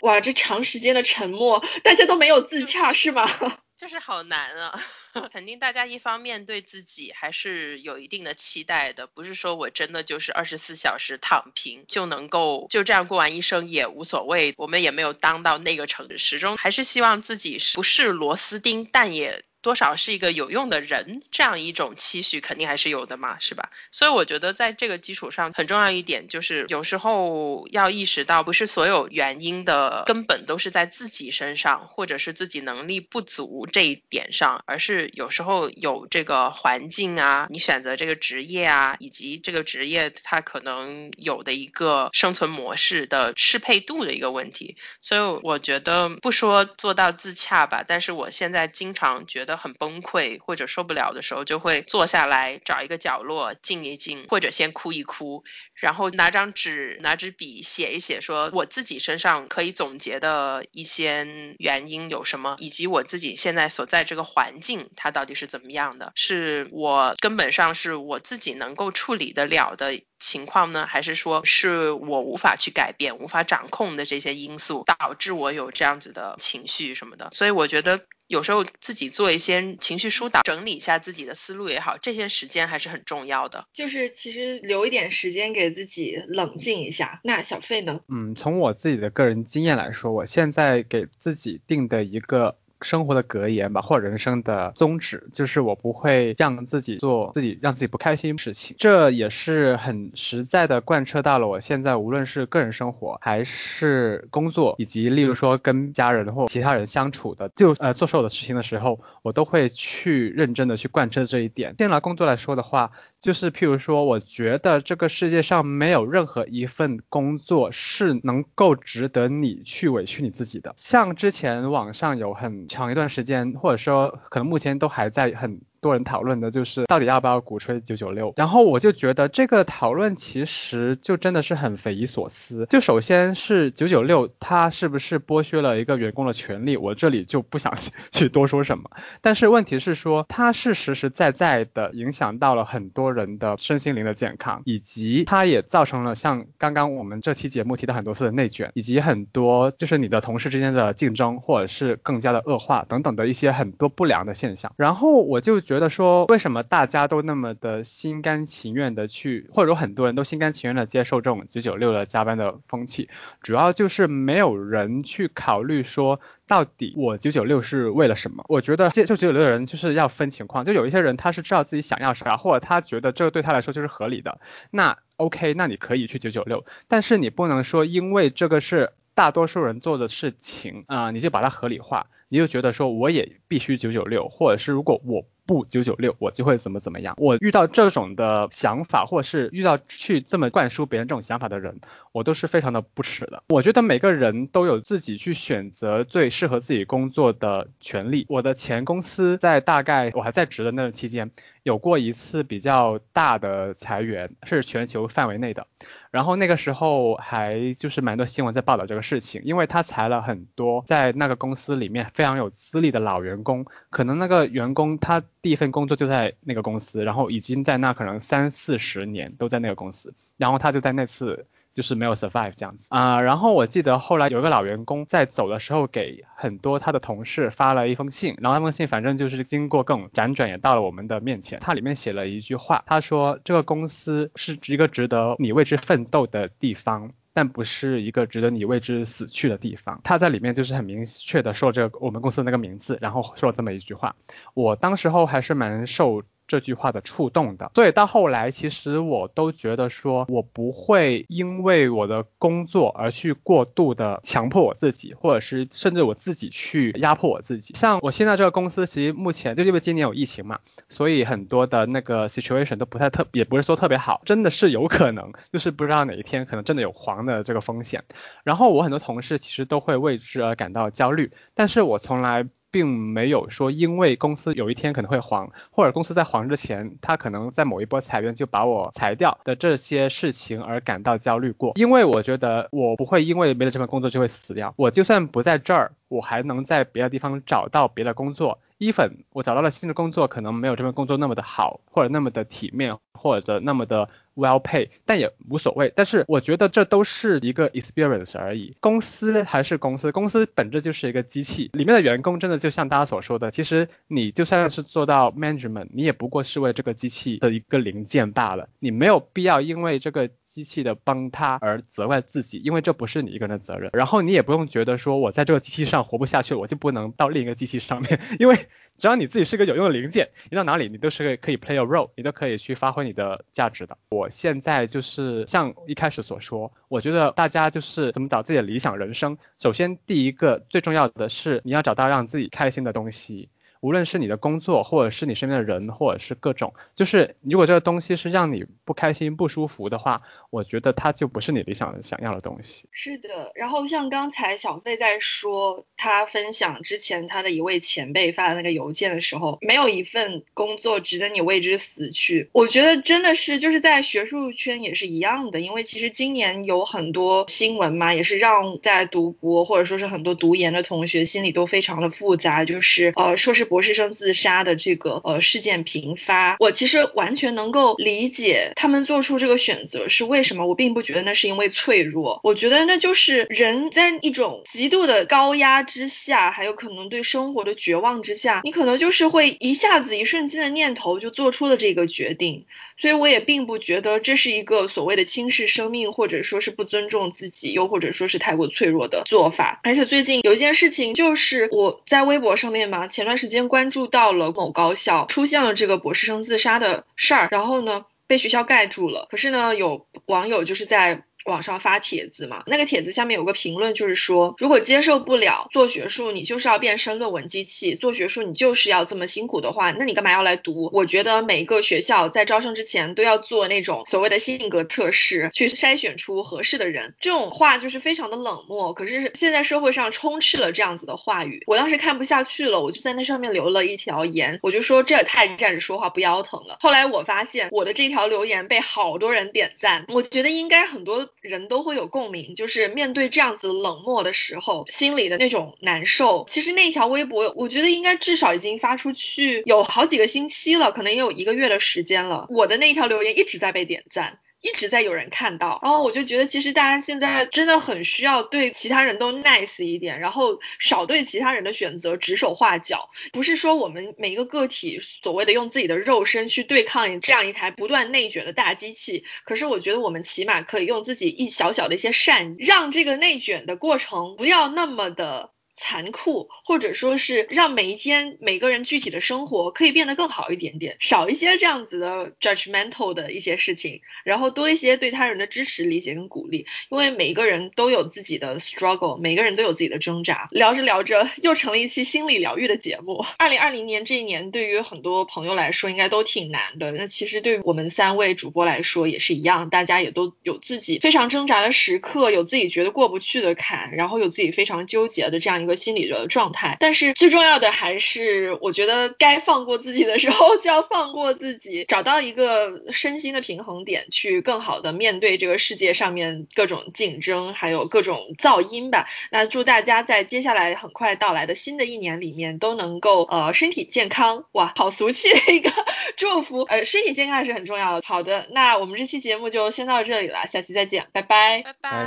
哇，这长时间的沉默，大家都没有自洽是吗？<laughs> 就是好难啊。<laughs> 肯定大家一方面对自己还是有一定的期待的，不是说我真的就是二十四小时躺平就能够就这样过完一生也无所谓。我们也没有当到那个程度，始终还是希望自己不是螺丝钉，但也。多少是一个有用的人，这样一种期许肯定还是有的嘛，是吧？所以我觉得在这个基础上，很重要一点就是有时候要意识到，不是所有原因的根本都是在自己身上，或者是自己能力不足这一点上，而是有时候有这个环境啊，你选择这个职业啊，以及这个职业它可能有的一个生存模式的适配度的一个问题。所以我觉得不说做到自洽吧，但是我现在经常觉。得很崩溃或者受不了的时候，就会坐下来找一个角落静一静，或者先哭一哭，然后拿张纸拿支笔写一写，说我自己身上可以总结的一些原因有什么，以及我自己现在所在这个环境它到底是怎么样的，是我根本上是我自己能够处理得了的情况呢，还是说是我无法去改变、无法掌控的这些因素导致我有这样子的情绪什么的？所以我觉得。有时候自己做一些情绪疏导，整理一下自己的思路也好，这些时间还是很重要的。就是其实留一点时间给自己冷静一下。那小费呢？嗯，从我自己的个人经验来说，我现在给自己定的一个。生活的格言吧，或人生的宗旨，就是我不会让自己做自己让自己不开心事情。这也是很实在的贯彻到了我现在无论是个人生活还是工作，以及例如说跟家人或其他人相处的，就呃做所有的事情的时候，我都会去认真的去贯彻这一点。先拿工作来说的话，就是譬如说，我觉得这个世界上没有任何一份工作是能够值得你去委屈你自己的。像之前网上有很长一段时间，或者说可能目前都还在很。多人讨论的就是到底要不要鼓吹九九六，然后我就觉得这个讨论其实就真的是很匪夷所思。就首先是九九六，它是不是剥削了一个员工的权利？我这里就不想 <laughs> 去多说什么。但是问题是说，它是实实在在的影响到了很多人的身心灵的健康，以及它也造成了像刚刚我们这期节目提到很多次的内卷，以及很多就是你的同事之间的竞争，或者是更加的恶化等等的一些很多不良的现象。然后我就。觉得说为什么大家都那么的心甘情愿的去，或者说很多人都心甘情愿的接受这种九九六的加班的风气，主要就是没有人去考虑说到底我九九六是为了什么？我觉得接受九九六的人就是要分情况，就有一些人他是知道自己想要啥，或者他觉得这个对他来说就是合理的，那 OK，那你可以去九九六，但是你不能说因为这个是大多数人做的事情啊，你就把它合理化，你就觉得说我也必须九九六，或者是如果我。不九九六，我就会怎么怎么样。我遇到这种的想法，或者是遇到去这么灌输别人这种想法的人，我都是非常的不耻的。我觉得每个人都有自己去选择最适合自己工作的权利。我的前公司在大概我还在职的那个期间，有过一次比较大的裁员，是全球范围内的。然后那个时候还就是蛮多新闻在报道这个事情，因为他裁了很多在那个公司里面非常有资历的老员工，可能那个员工他第一份工作就在那个公司，然后已经在那可能三四十年都在那个公司，然后他就在那次。就是没有 survive 这样子啊，然后我记得后来有一个老员工在走的时候给很多他的同事发了一封信，然后那封信反正就是经过各种辗转也到了我们的面前，他里面写了一句话，他说这个公司是一个值得你为之奋斗的地方，但不是一个值得你为之死去的地方。他在里面就是很明确的说这我们公司那个名字，然后说了这么一句话，我当时候还是蛮受。这句话的触动的，所以到后来，其实我都觉得说，我不会因为我的工作而去过度的强迫我自己，或者是甚至我自己去压迫我自己。像我现在这个公司，其实目前就因为今年有疫情嘛，所以很多的那个 situation 都不太特，也不是说特别好，真的是有可能，就是不知道哪一天可能真的有黄的这个风险。然后我很多同事其实都会为之而感到焦虑，但是我从来。并没有说因为公司有一天可能会黄，或者公司在黄之前，他可能在某一波裁员就把我裁掉的这些事情而感到焦虑过。因为我觉得我不会因为没了这份工作就会死掉，我就算不在这儿，我还能在别的地方找到别的工作。，even 我找到了新的工作，可能没有这份工作那么的好，或者那么的体面，或者那么的 well pay，但也无所谓。但是我觉得这都是一个 experience 而已。公司还是公司，公司本质就是一个机器，里面的员工真的就像大家所说的，其实你就算是做到 management，你也不过是为这个机器的一个零件罢了，你没有必要因为这个。机器的崩塌而责怪自己，因为这不是你一个人的责任。然后你也不用觉得说我在这个机器上活不下去，我就不能到另一个机器上面，因为只要你自己是个有用的零件，你到哪里你都是可以 play a role，你都可以去发挥你的价值的。我现在就是像一开始所说，我觉得大家就是怎么找自己的理想人生。首先第一个最重要的是你要找到让自己开心的东西。无论是你的工作，或者是你身边的人，或者是各种，就是如果这个东西是让你不开心、不舒服的话，我觉得它就不是你理想想要的东西。是的，然后像刚才小费在说他分享之前他的一位前辈发的那个邮件的时候，没有一份工作值得你为之死去。我觉得真的是就是在学术圈也是一样的，因为其实今年有很多新闻嘛，也是让在读博或者说是很多读研的同学心里都非常的复杂，就是呃说是。博士生自杀的这个呃事件频发，我其实完全能够理解他们做出这个选择是为什么。我并不觉得那是因为脆弱，我觉得那就是人在一种极度的高压之下，还有可能对生活的绝望之下，你可能就是会一下子一瞬间的念头就做出了这个决定。所以我也并不觉得这是一个所谓的轻视生命，或者说是不尊重自己，又或者说是太过脆弱的做法。而且最近有一件事情，就是我在微博上面嘛，前段时间关注到了某高校出现了这个博士生自杀的事儿，然后呢被学校盖住了。可是呢，有网友就是在。网上发帖子嘛，那个帖子下面有个评论，就是说，如果接受不了做学术，你就是要变身论文机器；做学术你就是要这么辛苦的话，那你干嘛要来读？我觉得每一个学校在招生之前都要做那种所谓的性格测试，去筛选出合适的人。这种话就是非常的冷漠，可是现在社会上充斥了这样子的话语，我当时看不下去了，我就在那上面留了一条言，我就说这也太站着说话不腰疼了。后来我发现我的这条留言被好多人点赞，我觉得应该很多。人都会有共鸣，就是面对这样子冷漠的时候，心里的那种难受。其实那条微博，我觉得应该至少已经发出去有好几个星期了，可能也有一个月的时间了。我的那一条留言一直在被点赞。一直在有人看到，然后我就觉得其实大家现在真的很需要对其他人都 nice 一点，然后少对其他人的选择指手画脚。不是说我们每一个个体所谓的用自己的肉身去对抗这样一台不断内卷的大机器，可是我觉得我们起码可以用自己一小小的一些善，让这个内卷的过程不要那么的。残酷，或者说是让每一天每个人具体的生活可以变得更好一点点，少一些这样子的 judgmental 的一些事情，然后多一些对他人的支持、理解跟鼓励。因为每一个人都有自己的 struggle，每个人都有自己的挣扎。聊着聊着，又成了一期心理疗愈的节目。二零二零年这一年，对于很多朋友来说，应该都挺难的。那其实对于我们三位主播来说也是一样，大家也都有自己非常挣扎的时刻，有自己觉得过不去的坎，然后有自己非常纠结的这样一个。个心理的状态，但是最重要的还是，我觉得该放过自己的时候就要放过自己，找到一个身心的平衡点，去更好的面对这个世界上面各种竞争，还有各种噪音吧。那祝大家在接下来很快到来的新的一年里面都能够呃身体健康，哇，好俗气的一个 <laughs> 祝福，呃，身体健康还是很重要的。好的，那我们这期节目就先到这里了，下期再见，拜拜，拜拜，拜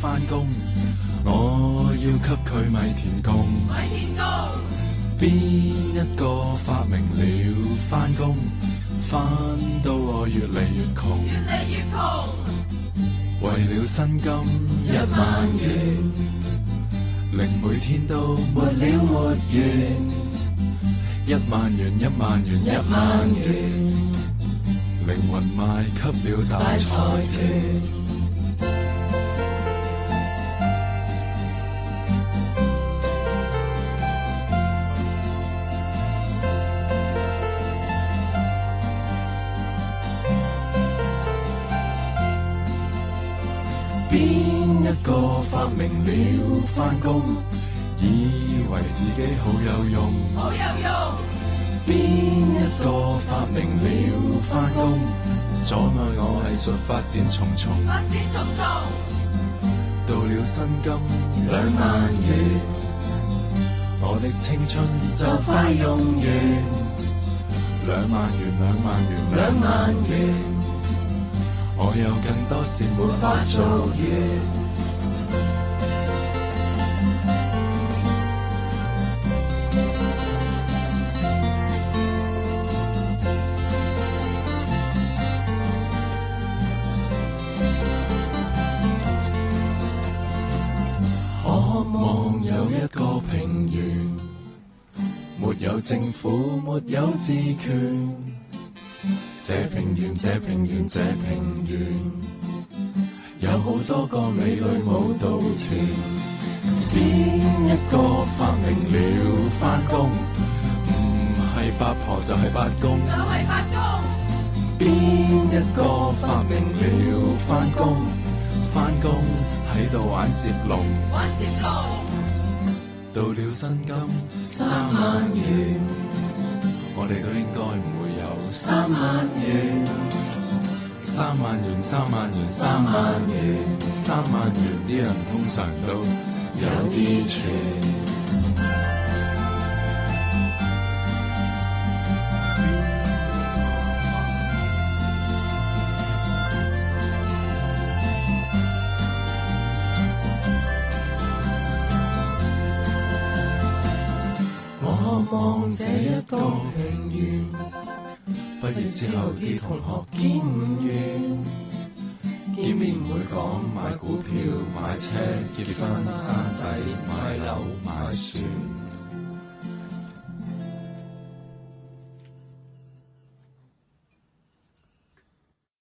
翻工，我要给佢米田共。米田共。边一个发明了翻工，翻到我越嚟越穷。越嚟越穷。为了薪金一万元，令每天都没了没完。一万元，一万元，一万元，灵魂卖给了大财团。个发明了翻工，以为自己好有用，好有用。边一个发明了翻工，阻碍我艺术发展重重，发展重重。到了薪金兩萬元，我的青春就快用完。兩萬元，兩萬元，兩萬元，我有更多事沒法做完。渴望有一个平原没有政府没有自权。这平原这平原这平原。好多个美女舞蹈團。邊一個發明了返工？唔係八婆就係八公，就系八公。邊一個發明了返工？返工喺度玩接龍，玩接龍。到了薪金三萬元，我哋都應該唔會有三萬元。三万元，三万元，三万元，三万元，啲人通常都有啲钱。我望这一个平原。之后啲同学见完，见面会讲买股票、买车、结婚、生仔、买楼、买船。